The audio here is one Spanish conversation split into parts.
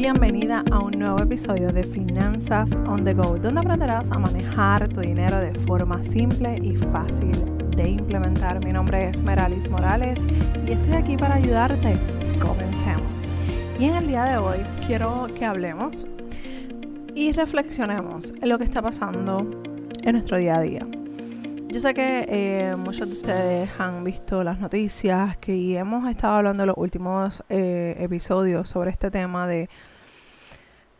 Bienvenida a un nuevo episodio de Finanzas on the Go, donde aprenderás a manejar tu dinero de forma simple y fácil de implementar. Mi nombre es Meralis Morales y estoy aquí para ayudarte. Comencemos. Y en el día de hoy quiero que hablemos y reflexionemos en lo que está pasando en nuestro día a día. Yo sé que eh, muchos de ustedes han visto las noticias que hemos estado hablando en los últimos eh, episodios sobre este tema de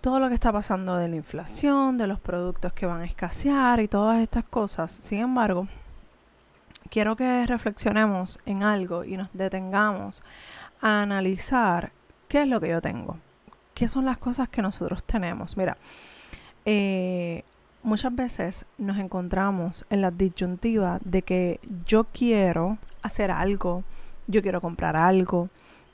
todo lo que está pasando de la inflación, de los productos que van a escasear y todas estas cosas. Sin embargo, quiero que reflexionemos en algo y nos detengamos a analizar qué es lo que yo tengo, qué son las cosas que nosotros tenemos. Mira, eh, muchas veces nos encontramos en la disyuntiva de que yo quiero hacer algo, yo quiero comprar algo,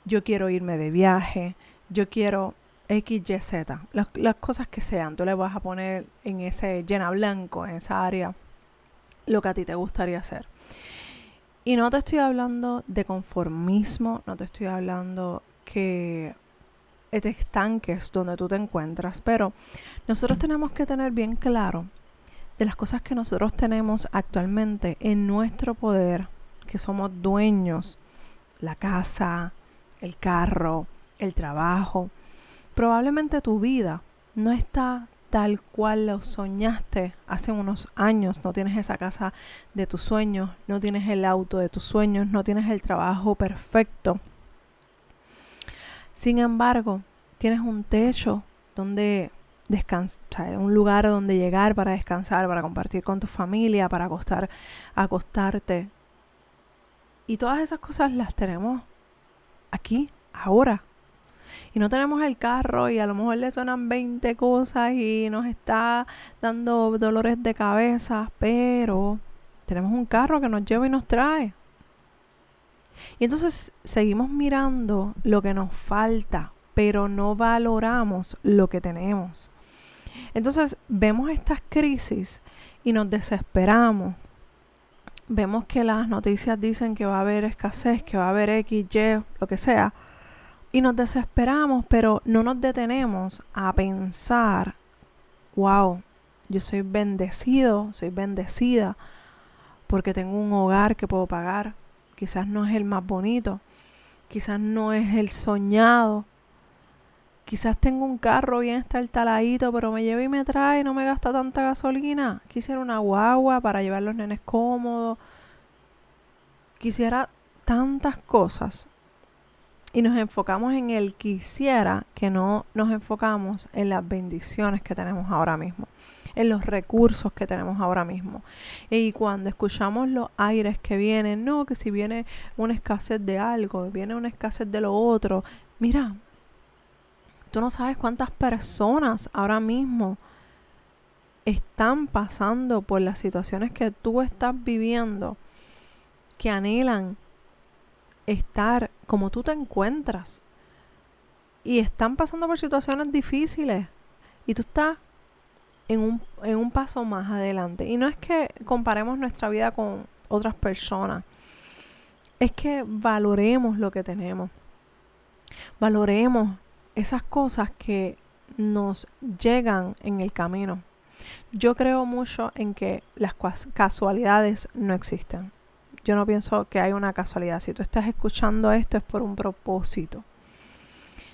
yo quiero irme de viaje, yo quiero X, Y, Z, las, cosas que sean, tú le vas a poner en ese llena blanco, en esa área, lo que a ti te gustaría hacer. Y no te estoy hablando de conformismo, no te estoy hablando que te estanques donde tú te encuentras, pero nosotros tenemos que tener bien claro de las cosas que nosotros tenemos actualmente en nuestro poder, que somos dueños, la casa, el carro, el trabajo. Probablemente tu vida no está tal cual lo soñaste hace unos años. No tienes esa casa de tus sueños, no tienes el auto de tus sueños, no tienes el trabajo perfecto. Sin embargo, tienes un techo donde descansar, un lugar donde llegar para descansar, para compartir con tu familia, para acostar, acostarte. Y todas esas cosas las tenemos aquí, ahora. Y no tenemos el carro y a lo mejor le suenan 20 cosas y nos está dando dolores de cabeza, pero tenemos un carro que nos lleva y nos trae. Y entonces seguimos mirando lo que nos falta, pero no valoramos lo que tenemos. Entonces vemos estas crisis y nos desesperamos. Vemos que las noticias dicen que va a haber escasez, que va a haber X, Y, lo que sea. Y nos desesperamos, pero no nos detenemos a pensar, wow, yo soy bendecido, soy bendecida, porque tengo un hogar que puedo pagar. Quizás no es el más bonito, quizás no es el soñado, Quizás tengo un carro bien taladito, pero me lleva y me trae, no me gasta tanta gasolina. Quisiera una guagua para llevar los nenes cómodos. Quisiera tantas cosas. Y nos enfocamos en el quisiera que no nos enfocamos en las bendiciones que tenemos ahora mismo, en los recursos que tenemos ahora mismo. Y cuando escuchamos los aires que vienen, no, que si viene una escasez de algo, viene una escasez de lo otro, mira, Tú no sabes cuántas personas ahora mismo están pasando por las situaciones que tú estás viviendo, que anhelan estar como tú te encuentras. Y están pasando por situaciones difíciles. Y tú estás en un, en un paso más adelante. Y no es que comparemos nuestra vida con otras personas. Es que valoremos lo que tenemos. Valoremos esas cosas que nos llegan en el camino. Yo creo mucho en que las casualidades no existen. Yo no pienso que hay una casualidad. Si tú estás escuchando esto es por un propósito.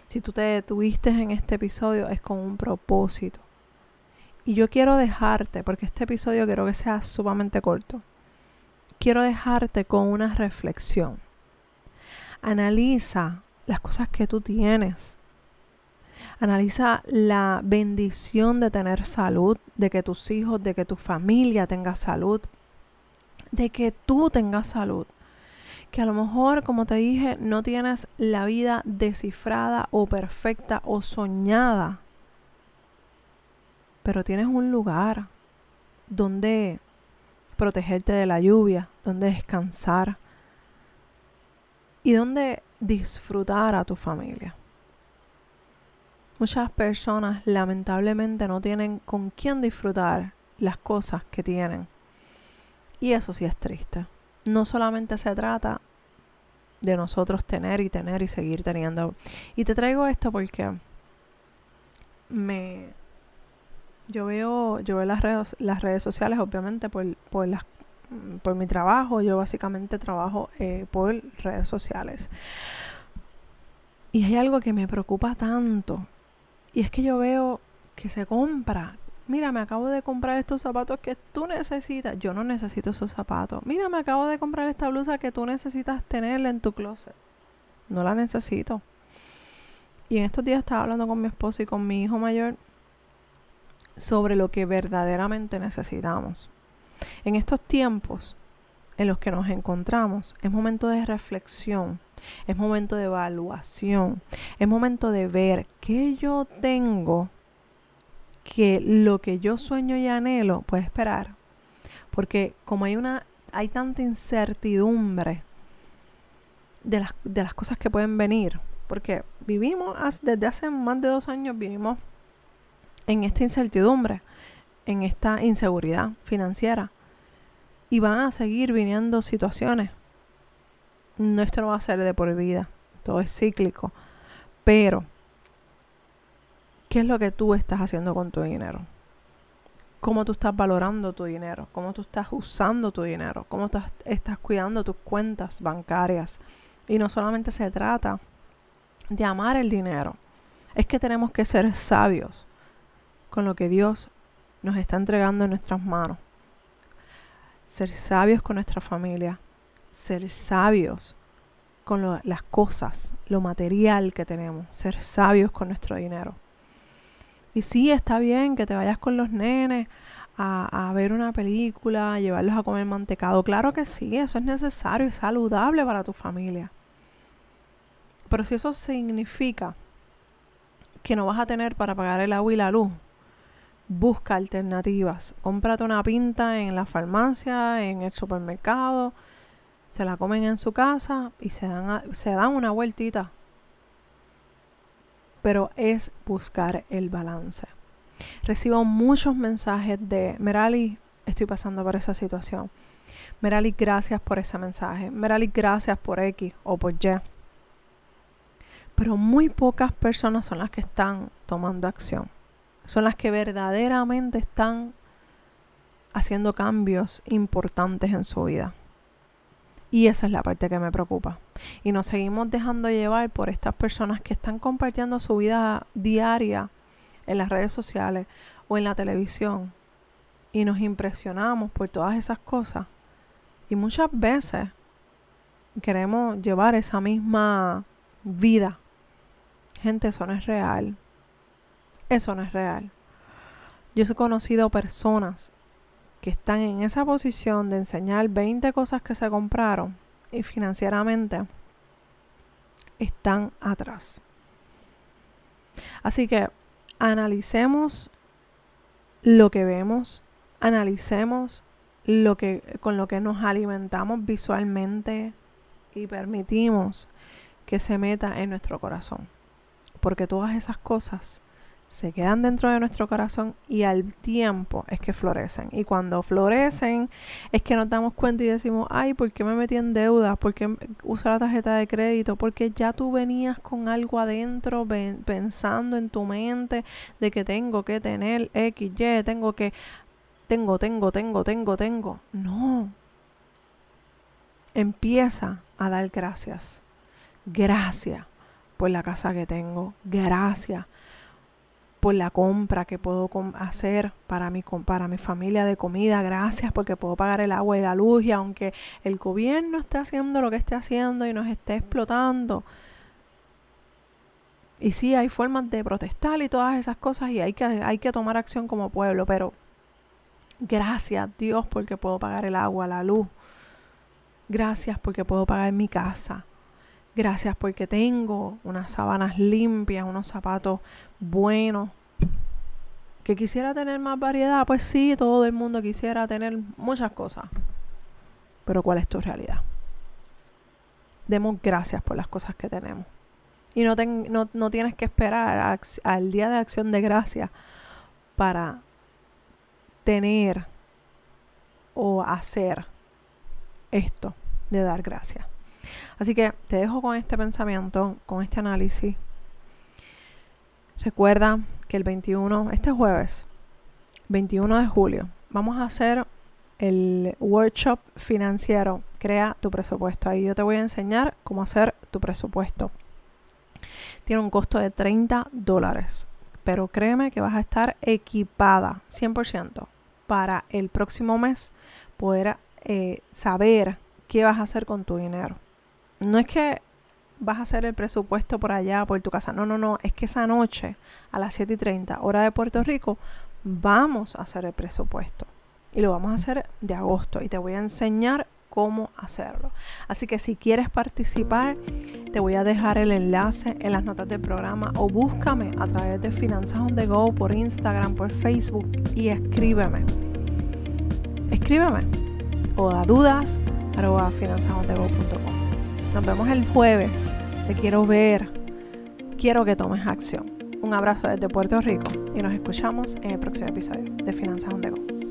Si tú te detuviste en este episodio es con un propósito. Y yo quiero dejarte, porque este episodio quiero que sea sumamente corto. Quiero dejarte con una reflexión. Analiza las cosas que tú tienes Analiza la bendición de tener salud, de que tus hijos, de que tu familia tenga salud, de que tú tengas salud. Que a lo mejor, como te dije, no tienes la vida descifrada o perfecta o soñada, pero tienes un lugar donde protegerte de la lluvia, donde descansar y donde disfrutar a tu familia. Muchas personas lamentablemente no tienen con quién disfrutar las cosas que tienen. Y eso sí es triste. No solamente se trata de nosotros tener y tener y seguir teniendo. Y te traigo esto porque me yo veo, yo veo las redes, las redes sociales, obviamente, por, por, las, por mi trabajo. Yo básicamente trabajo eh, por redes sociales. Y hay algo que me preocupa tanto. Y es que yo veo que se compra. Mira, me acabo de comprar estos zapatos que tú necesitas. Yo no necesito esos zapatos. Mira, me acabo de comprar esta blusa que tú necesitas tenerla en tu closet. No la necesito. Y en estos días estaba hablando con mi esposo y con mi hijo mayor sobre lo que verdaderamente necesitamos. En estos tiempos en los que nos encontramos, es momento de reflexión, es momento de evaluación, es momento de ver qué yo tengo que lo que yo sueño y anhelo puede esperar. Porque como hay una hay tanta incertidumbre de las, de las cosas que pueden venir, porque vivimos desde hace más de dos años vivimos en esta incertidumbre, en esta inseguridad financiera. Y van a seguir viniendo situaciones. Nuestro no va a ser de por vida, todo es cíclico. Pero, ¿qué es lo que tú estás haciendo con tu dinero? ¿Cómo tú estás valorando tu dinero? ¿Cómo tú estás usando tu dinero? ¿Cómo estás cuidando tus cuentas bancarias? Y no solamente se trata de amar el dinero, es que tenemos que ser sabios con lo que Dios nos está entregando en nuestras manos. Ser sabios con nuestra familia, ser sabios con las cosas, lo material que tenemos, ser sabios con nuestro dinero. Y sí, está bien que te vayas con los nenes a, ver una película, a llevarlos a comer mantecado. Claro que sí, eso es necesario y saludable para tu familia. Pero si eso significa que no vas a tener para pagar el agua y la luz, busca alternativas. Cómprate una pinta en la farmacia, en el supermercado, se la comen en su casa y se dan, se dan una vueltita. Pero es buscar el balance. Recibo muchos mensajes de Merali, estoy pasando por esa situación. Merali, gracias por ese mensaje. Merali, gracias por X o por Y. Pero muy pocas personas son las que están tomando acción son las que verdaderamente están haciendo cambios importantes en su vida. Y esa es la parte que me preocupa. Y nos seguimos dejando llevar por estas personas que están compartiendo su vida diaria en las redes sociales o en la televisión. Y nos impresionamos por todas esas cosas. Y muchas veces queremos llevar esa misma vida. Gente, eso no es real. Eso no es real. Yo he conocido personas que están en esa posición de enseñar 20 cosas que se compraron y financieramente están atrás. Así que analicemos lo que vemos, analicemos lo que con lo que nos alimentamos visualmente y permitimos que se meta en nuestro corazón. Porque todas esas cosas se quedan dentro de nuestro corazón y al tiempo es que florecen. Y cuando florecen es que nos damos cuenta y decimos, ay, ¿por qué me metí en deuda? ¿Por qué uso la tarjeta de crédito? Porque ya tú venías con algo adentro pensando en tu mente de que tengo que tener X, Y, tengo que, tengo, tengo, tengo, tengo, tengo. No. Empieza a dar gracias. Gracias por la casa que tengo. Gracias por la compra que puedo hacer para mi, para mi familia de comida. Gracias porque puedo pagar el agua y la luz. Y aunque el gobierno esté haciendo lo que esté haciendo y nos esté explotando. Y sí, hay formas de protestar y todas esas cosas y hay que, hay que tomar acción como pueblo. Pero gracias Dios porque puedo pagar el agua, la luz. Gracias porque puedo pagar mi casa. Gracias porque tengo unas sábanas limpias, unos zapatos buenos. Que quisiera tener más variedad, pues sí, todo el mundo quisiera tener muchas cosas. Pero ¿cuál es tu realidad? Demos gracias por las cosas que tenemos. Y no, no, tienes que esperar al día de acción de gracia para tener o hacer esto de dar gracias. Así que te dejo con este pensamiento, con este análisis. Recuerda que el 21, este jueves, 21 de julio, vamos a hacer el workshop financiero. Crea tu presupuesto. Ahí yo te voy a enseñar cómo hacer tu presupuesto. Tiene un costo de 30 dólares, pero créeme que vas a estar equipada 100% para el próximo mes poder eh, saber qué vas a hacer con tu dinero. No es que vas a hacer el presupuesto por allá, por tu casa. No, no, no. Es que esa noche, a las 7 y 30, hora de Puerto Rico, vamos a hacer el presupuesto. Y lo vamos a hacer de agosto. Y te voy a enseñar cómo hacerlo. Así que si quieres participar, te voy a dejar el enlace en las notas del programa o búscame a través de Finanzas on the Go por Instagram, por Facebook y escríbeme. Escríbeme o da dudas arroba finanzasondego.com. Nos vemos el jueves. Te quiero ver. Quiero que tomes acción. Un abrazo desde Puerto Rico y nos escuchamos en el próximo episodio de Finanzas on.